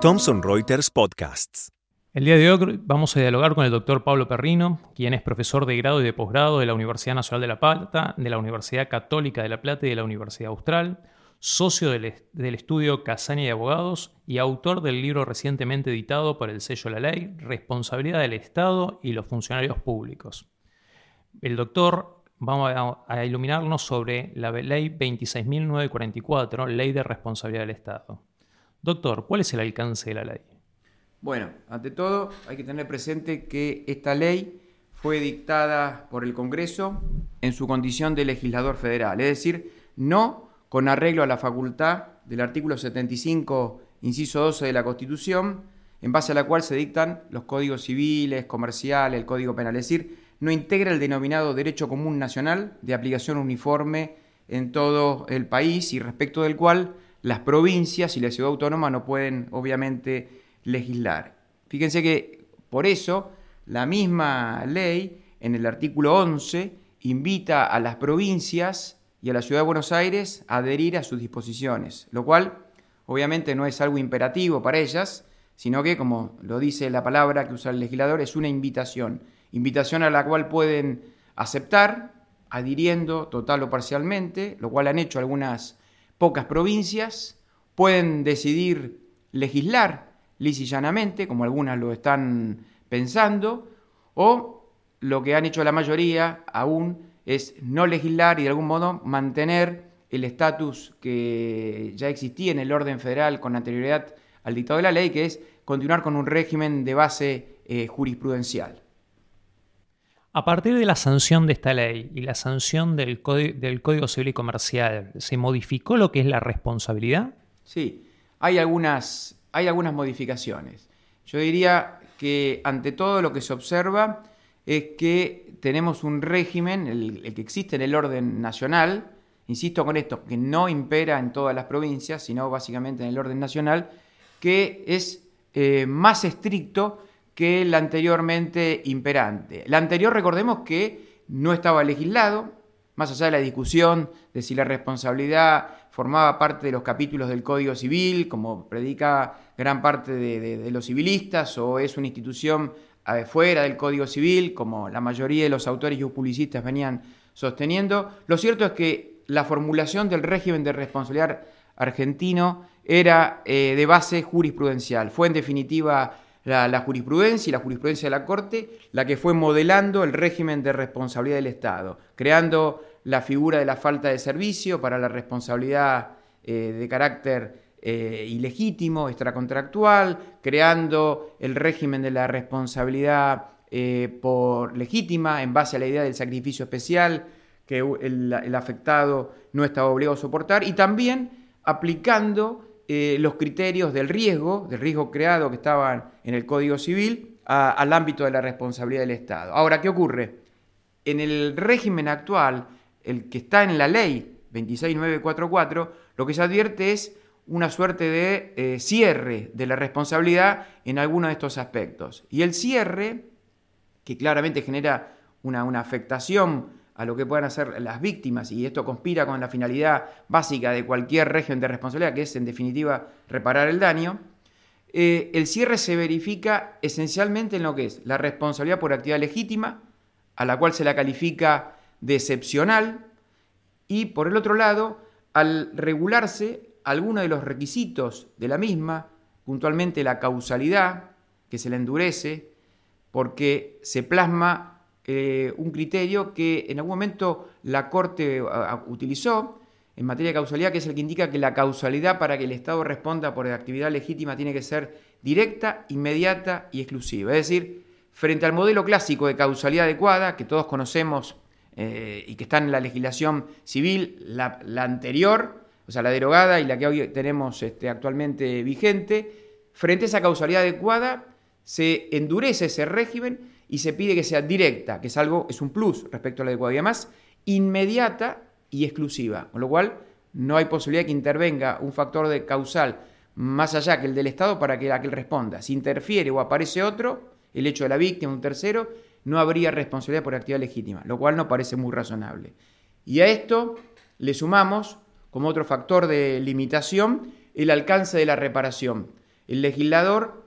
Thomson Reuters Podcasts. El día de hoy vamos a dialogar con el doctor Pablo Perrino, quien es profesor de grado y de posgrado de la Universidad Nacional de La Plata, de la Universidad Católica de La Plata y de la Universidad Austral, socio del, estudio Casani de Abogados y autor del libro recientemente editado por el sello La Ley, Responsabilidad del Estado y los Funcionarios Públicos. El doctor va a iluminarnos sobre la Ley 26.944, Ley de Responsabilidad del Estado. Doctor, ¿cuál es el alcance de la ley? Bueno, ante todo hay que tener presente que esta ley fue dictada por el Congreso en su condición de legislador federal, es decir, no con arreglo a la facultad del artículo 75, inciso 12 de la Constitución, en base a la cual se dictan los códigos civiles, comerciales, el código penal, es decir, no integra el denominado derecho común nacional de aplicación uniforme en todo el país y respecto del cual las provincias y la ciudad autónoma no pueden obviamente legislar. Fíjense que por eso la misma ley en el artículo 11 invita a las provincias y a la ciudad de Buenos Aires a adherir a sus disposiciones, lo cual obviamente no es algo imperativo para ellas, sino que, como lo dice la palabra que usa el legislador, es una invitación, invitación a la cual pueden aceptar, adhiriendo total o parcialmente, lo cual han hecho algunas pocas provincias, pueden decidir legislar llanamente, como algunas lo están pensando, o lo que han hecho la mayoría aún es no legislar y de algún modo mantener el estatus que ya existía en el orden federal con anterioridad al dictado de la ley, que es continuar con un régimen de base eh, jurisprudencial. A partir de la sanción de esta ley y la sanción del, del Código Civil y Comercial, ¿se modificó lo que es la responsabilidad? Sí, hay algunas hay algunas modificaciones. Yo diría que ante todo lo que se observa es que tenemos un régimen, el, que existe en el orden nacional, insisto con esto, que no impera en todas las provincias, sino básicamente en el orden nacional, que es eh, más estricto que el anteriormente imperante. El anterior, recordemos que no estaba legislado, más allá de la discusión de si la responsabilidad formaba parte de los capítulos del Código Civil, como predica gran parte de, los civilistas, o es una institución eh, fuera del Código Civil, como la mayoría de los autores y publicistas venían sosteniendo. Lo cierto es que la formulación del régimen de responsabilidad argentino era eh, de base jurisprudencial. Fue en definitiva la, jurisprudencia y la jurisprudencia de la Corte la que fue modelando el régimen de responsabilidad del Estado, creando la figura de la falta de servicio para la responsabilidad eh, de carácter eh, ilegítimo, extracontractual, creando el régimen de la responsabilidad eh, por legítima en base a la idea del sacrificio especial que el, afectado no estaba obligado a soportar y también aplicando los criterios del riesgo, del riesgo creado que estaban en el Código Civil, al ámbito de la responsabilidad del Estado. Ahora, ¿qué ocurre? En el régimen actual, el que está en la ley 26944, lo que se advierte es una suerte de eh, cierre de la responsabilidad en alguno de estos aspectos. Y el cierre, que claramente genera una, una, afectación a lo que puedan hacer las víctimas, y esto conspira con la finalidad básica de cualquier régimen de responsabilidad, que es en definitiva reparar el daño, eh, el cierre se verifica esencialmente en lo que es la responsabilidad por actividad legítima, a la cual se la califica de excepcional y por el otro lado, al regularse algunos de los requisitos de la misma, puntualmente la causalidad, que se la endurece, porque se plasma eh, un criterio que en algún momento la Corte utilizó en materia de causalidad, que es el que indica que la causalidad para que el Estado responda por actividad legítima tiene que ser directa, inmediata y exclusiva. Es decir, frente al modelo clásico de causalidad adecuada, que todos conocemos eh, y que está en la legislación civil, la, anterior, o sea, la derogada y la que hoy tenemos este, actualmente vigente, frente a esa causalidad adecuada, se endurece ese régimen y se pide que sea directa, que es algo, es un plus respecto a la adecuada, y además inmediata y exclusiva, con lo cual no hay posibilidad de que intervenga un factor de causal más allá que el del Estado para que, que él responda. Si interfiere o aparece otro, el hecho de la víctima, un tercero, no habría responsabilidad por actividad legítima, lo cual no parece muy razonable. Y a esto le sumamos como otro factor de limitación el alcance de la reparación. El legislador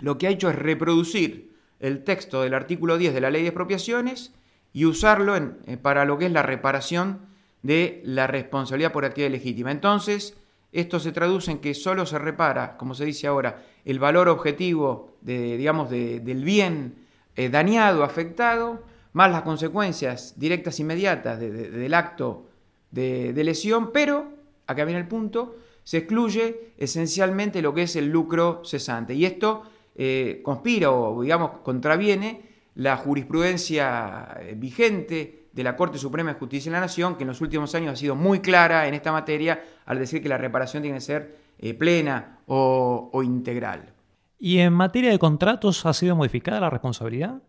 lo que ha hecho es reproducir el texto del artículo 10 de la ley de expropiaciones y usarlo eh, para lo que es la reparación de la responsabilidad por actividad legítima. Entonces, esto se traduce en que solo se repara, como se dice ahora, el valor objetivo de, digamos, del bien eh, dañado, afectado, más las consecuencias directas inmediatas del acto de, lesión, pero, acá viene el punto, se excluye esencialmente lo que es el lucro cesante. Y esto eh, conspira o, digamos, contraviene la jurisprudencia eh, vigente de la Corte Suprema de Justicia de la Nación, que en los últimos años ha sido muy clara en esta materia al decir que la reparación tiene que ser eh, plena o, integral. ¿Y en materia de contratos ha sido modificada la responsabilidad?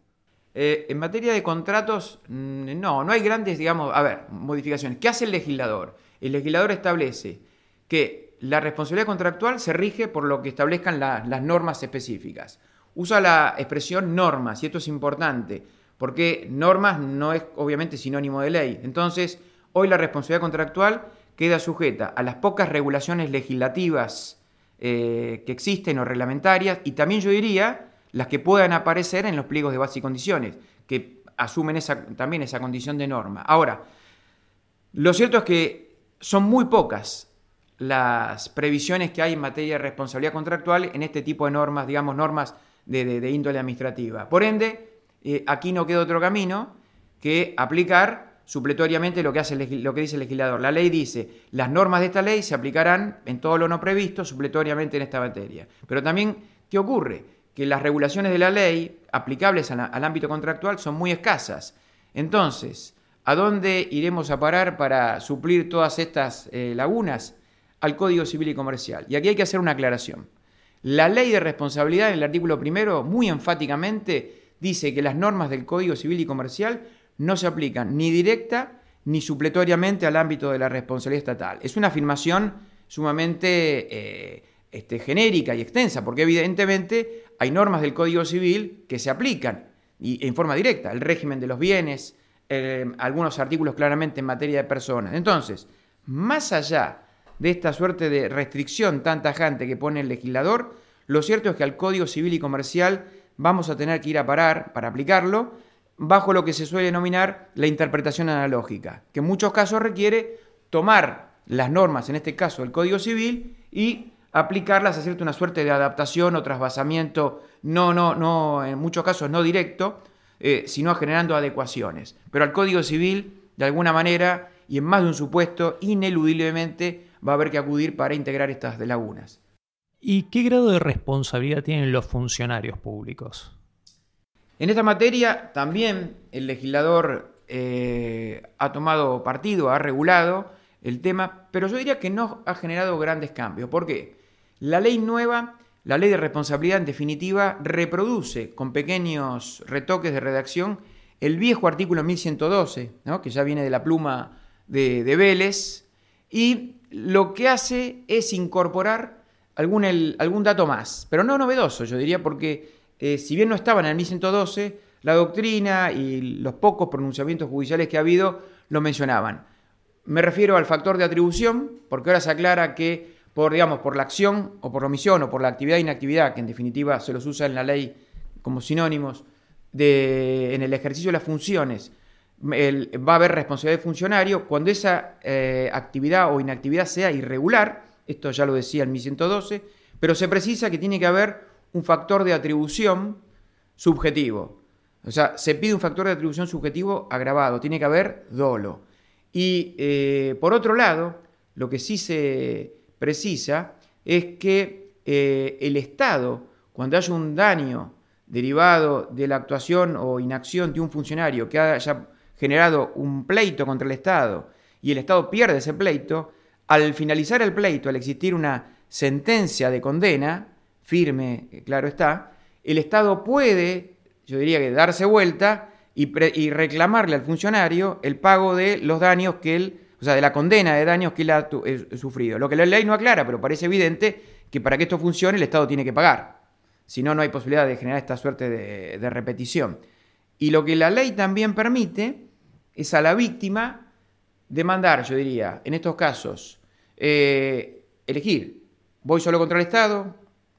Eh, en materia de contratos, mm, no, no hay grandes, digamos, a ver, modificaciones. ¿Qué hace el legislador? El legislador establece que la responsabilidad contractual se rige por lo que establezcan las normas específicas. Usa la expresión normas, y esto es importante, porque normas no es obviamente sinónimo de ley. Entonces, hoy la responsabilidad contractual queda sujeta a las pocas regulaciones legislativas eh, que existen o reglamentarias y también yo diría las que puedan aparecer en los pliegos de base y condiciones, que asumen esa, también esa condición de norma. Ahora, lo cierto es que son muy pocas las previsiones que hay en materia de responsabilidad contractual en este tipo de normas, digamos, normas de índole administrativa. Por ende, eh, aquí no queda otro camino que aplicar supletoriamente lo que, hace lo que dice el legislador. La ley dice, las normas de esta ley se aplicarán en todo lo no previsto supletoriamente en esta materia. Pero también, ¿qué ocurre? Que las regulaciones de la ley aplicables al, ámbito contractual son muy escasas. Entonces, ¿a dónde iremos a parar para suplir todas estas eh, lagunas? Al Código Civil y Comercial. Y aquí hay que hacer una aclaración. La ley de responsabilidad en el artículo primero, muy enfáticamente, dice que las normas del Código Civil y Comercial no se aplican ni directa ni supletoriamente al ámbito de la responsabilidad estatal. Es una afirmación sumamente eh, este, genérica y extensa, porque evidentemente hay normas del Código Civil que se aplican y, en forma directa, el régimen de los bienes, eh, algunos artículos claramente en materia de personas. Entonces, más allá de esta suerte de restricción tan tajante que pone el legislador, lo cierto es que al Código Civil y Comercial vamos a tener que ir a parar para aplicarlo bajo lo que se suele denominar la interpretación analógica, que en muchos casos requiere tomar las normas, en este caso el Código Civil, y aplicarlas, hacerte una suerte de adaptación o trasvasamiento, no, no, no, en muchos casos no directo, eh, sino generando adecuaciones. Pero al Código Civil, de alguna manera, y en más de un supuesto, ineludiblemente va a haber que acudir para integrar estas lagunas. ¿Y qué grado de responsabilidad tienen los funcionarios públicos? En esta materia también el legislador eh, ha tomado partido, ha regulado el tema, pero yo diría que no ha generado grandes cambios. ¿Por qué? La ley nueva, la ley de responsabilidad en definitiva, reproduce con pequeños retoques de redacción el viejo artículo 1112, que ya viene de la pluma de, Vélez, y lo que hace es incorporar algún, algún dato más, pero no novedoso, yo diría, porque eh, si bien no estaba en el 1112, la doctrina y los pocos pronunciamientos judiciales que ha habido lo mencionaban. Me refiero al factor de atribución, porque ahora se aclara que por, digamos, por la acción o por la omisión o por la actividad e inactividad, que en definitiva se los usa en la ley como sinónimos, de, en el ejercicio de las funciones, va a haber responsabilidad de funcionario cuando esa eh, actividad o inactividad sea irregular, esto ya lo decía el 1112, pero se precisa que tiene que haber un factor de atribución subjetivo. O sea, se pide un factor de atribución subjetivo agravado, tiene que haber dolo. Y eh, por otro lado, lo que sí se precisa es que eh, el Estado, cuando haya un daño derivado de la actuación o inacción de un funcionario que haya generado un pleito contra el Estado y el Estado pierde ese pleito, al finalizar el pleito, al existir una sentencia de condena, firme, eh, claro está, el Estado puede, yo diría que darse vuelta y, reclamarle al funcionario el pago de los daños que él, o sea, de la condena de daños que él ha sufrido. Lo que la ley no aclara, pero parece evidente que para que esto funcione el Estado tiene que pagar. Si no, no hay posibilidad de generar esta suerte de repetición. Y lo que la ley también permite es a la víctima demandar, yo diría, en estos casos, eh, elegir, voy solo contra el Estado,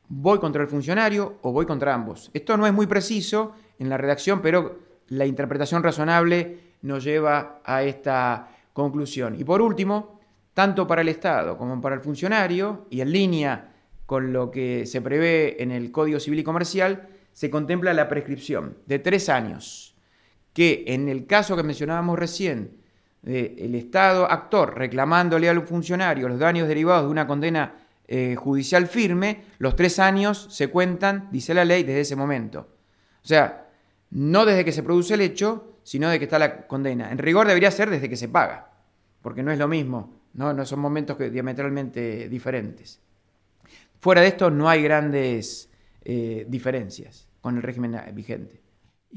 voy contra el funcionario o voy contra ambos. Esto no es muy preciso en la redacción, pero la interpretación razonable nos lleva a esta conclusión. Y por último, tanto para el Estado como para el funcionario, y en línea con lo que se prevé en el Código Civil y Comercial, se contempla la prescripción de tres años, que en el caso que mencionábamos recién, el Estado actor reclamándole al funcionario los daños derivados de una condena eh, judicial firme, los tres años se cuentan, dice la ley, desde ese momento. O sea, no desde que se produce el hecho, sino de que está la condena. En rigor debería ser desde que se paga, porque no es lo mismo, no, no son momentos que, diametralmente diferentes. Fuera de esto no hay grandes eh, diferencias con el régimen vigente.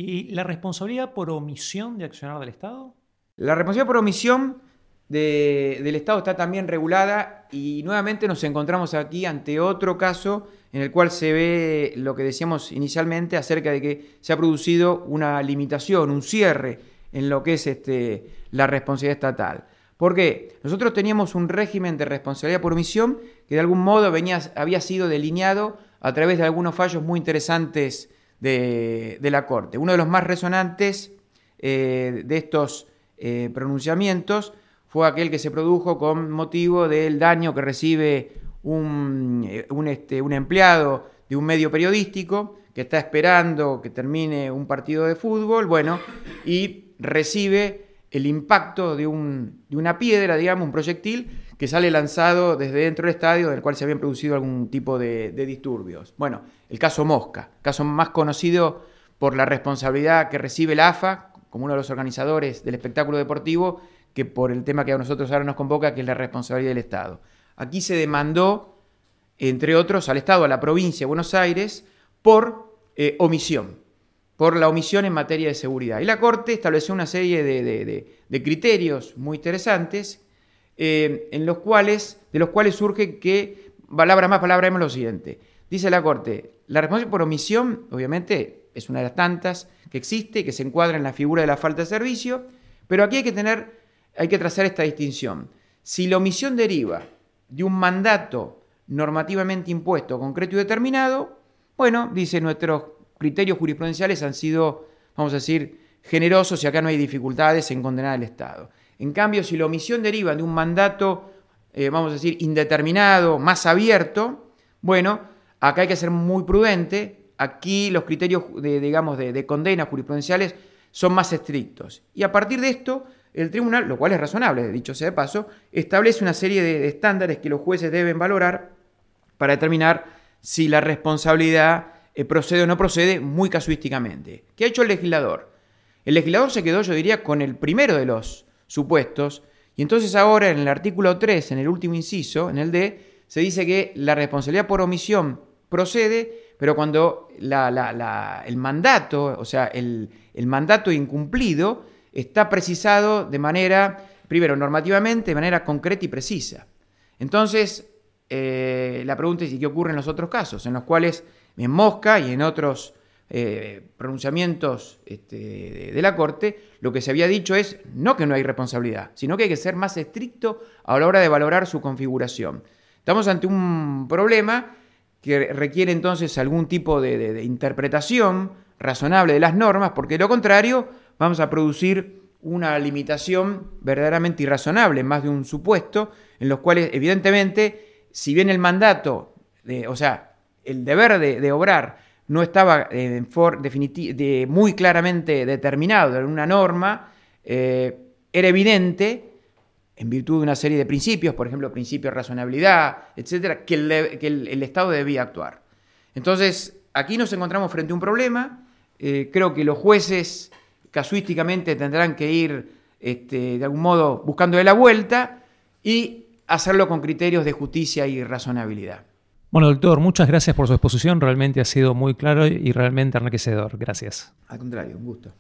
¿Y la responsabilidad por omisión de accionar del Estado? La responsabilidad por omisión del Estado está también regulada y nuevamente nos encontramos aquí ante otro caso en el cual se ve lo que decíamos inicialmente acerca de que se ha producido una limitación, un cierre en lo que es este, la responsabilidad estatal. Porque nosotros teníamos un régimen de responsabilidad por omisión que de algún modo venía, había sido delineado a través de algunos fallos muy interesantes de, la Corte. Uno de los más resonantes eh, de estos eh, pronunciamientos fue aquel que se produjo con motivo del daño que recibe un, eh, este, un, empleado de un medio periodístico que está esperando que termine un partido de fútbol, bueno, y recibe el impacto de, un, de una piedra, digamos, un proyectil que sale lanzado desde dentro del estadio, en el cual se habían producido algún tipo de, de disturbios. Bueno, el caso Mosca, caso más conocido por la responsabilidad que recibe la AFA como uno de los organizadores del espectáculo deportivo que por el tema que a nosotros ahora nos convoca, que es la responsabilidad del Estado. Aquí se demandó, entre otros, al Estado, a la provincia de Buenos Aires, por eh, omisión, por la omisión en materia de seguridad. Y la Corte estableció una serie de, criterios muy interesantes, eh, en los cuales, de los cuales surge que, palabra más, palabra menos, lo siguiente. Dice la Corte, la responsabilidad por omisión, obviamente, es una de las tantas que existe, que se encuadra en la figura de la falta de servicio, pero aquí hay que tener hay que trazar esta distinción. Si la omisión deriva de un mandato normativamente impuesto, concreto y determinado, bueno, dice, nuestros criterios jurisprudenciales han sido, vamos a decir, generosos y acá no hay dificultades en condenar al Estado. En cambio, si la omisión deriva de un mandato, eh, vamos a decir, indeterminado, más abierto, bueno, acá hay que ser muy prudente. Aquí los criterios, de, digamos, de, de condena jurisprudenciales son más estrictos. Y a partir de esto, el tribunal, lo cual es razonable, dicho sea de paso, establece una serie de, estándares que los jueces deben valorar para determinar si la responsabilidad eh, procede o no procede muy casuísticamente. ¿Qué ha hecho el legislador? El legislador se quedó, yo diría, con el primero de los supuestos, y entonces ahora en el artículo 3, en el último inciso, en el D, se dice que la responsabilidad por omisión procede, pero cuando el mandato, o sea, el, el mandato incumplido, está precisado de manera, primero, normativamente, de manera concreta y precisa. Entonces, eh, la pregunta es, ¿y qué ocurre en los otros casos? En los cuales, en Mosca y en otros eh, pronunciamientos este, de, la Corte, lo que se había dicho es no que no hay responsabilidad, sino que hay que ser más estricto a la hora de valorar su configuración. Estamos ante un problema que requiere entonces algún tipo de interpretación razonable de las normas, porque de lo contrario vamos a producir una limitación verdaderamente irrazonable, más de un supuesto, en los cuales evidentemente, si bien el mandato, o sea, el deber de, obrar no estaba eh, muy claramente determinado en una norma, eh, era evidente, en virtud de una serie de principios, por ejemplo, principio de razonabilidad, etcétera, que el, Estado debía actuar. Entonces, aquí nos encontramos frente a un problema. Eh, creo que los jueces casuísticamente tendrán que ir este, de algún modo buscando la vuelta y hacerlo con criterios de justicia y razonabilidad. Bueno, doctor, muchas gracias por su exposición. Realmente ha sido muy claro y realmente enriquecedor. Gracias. Al contrario, un gusto.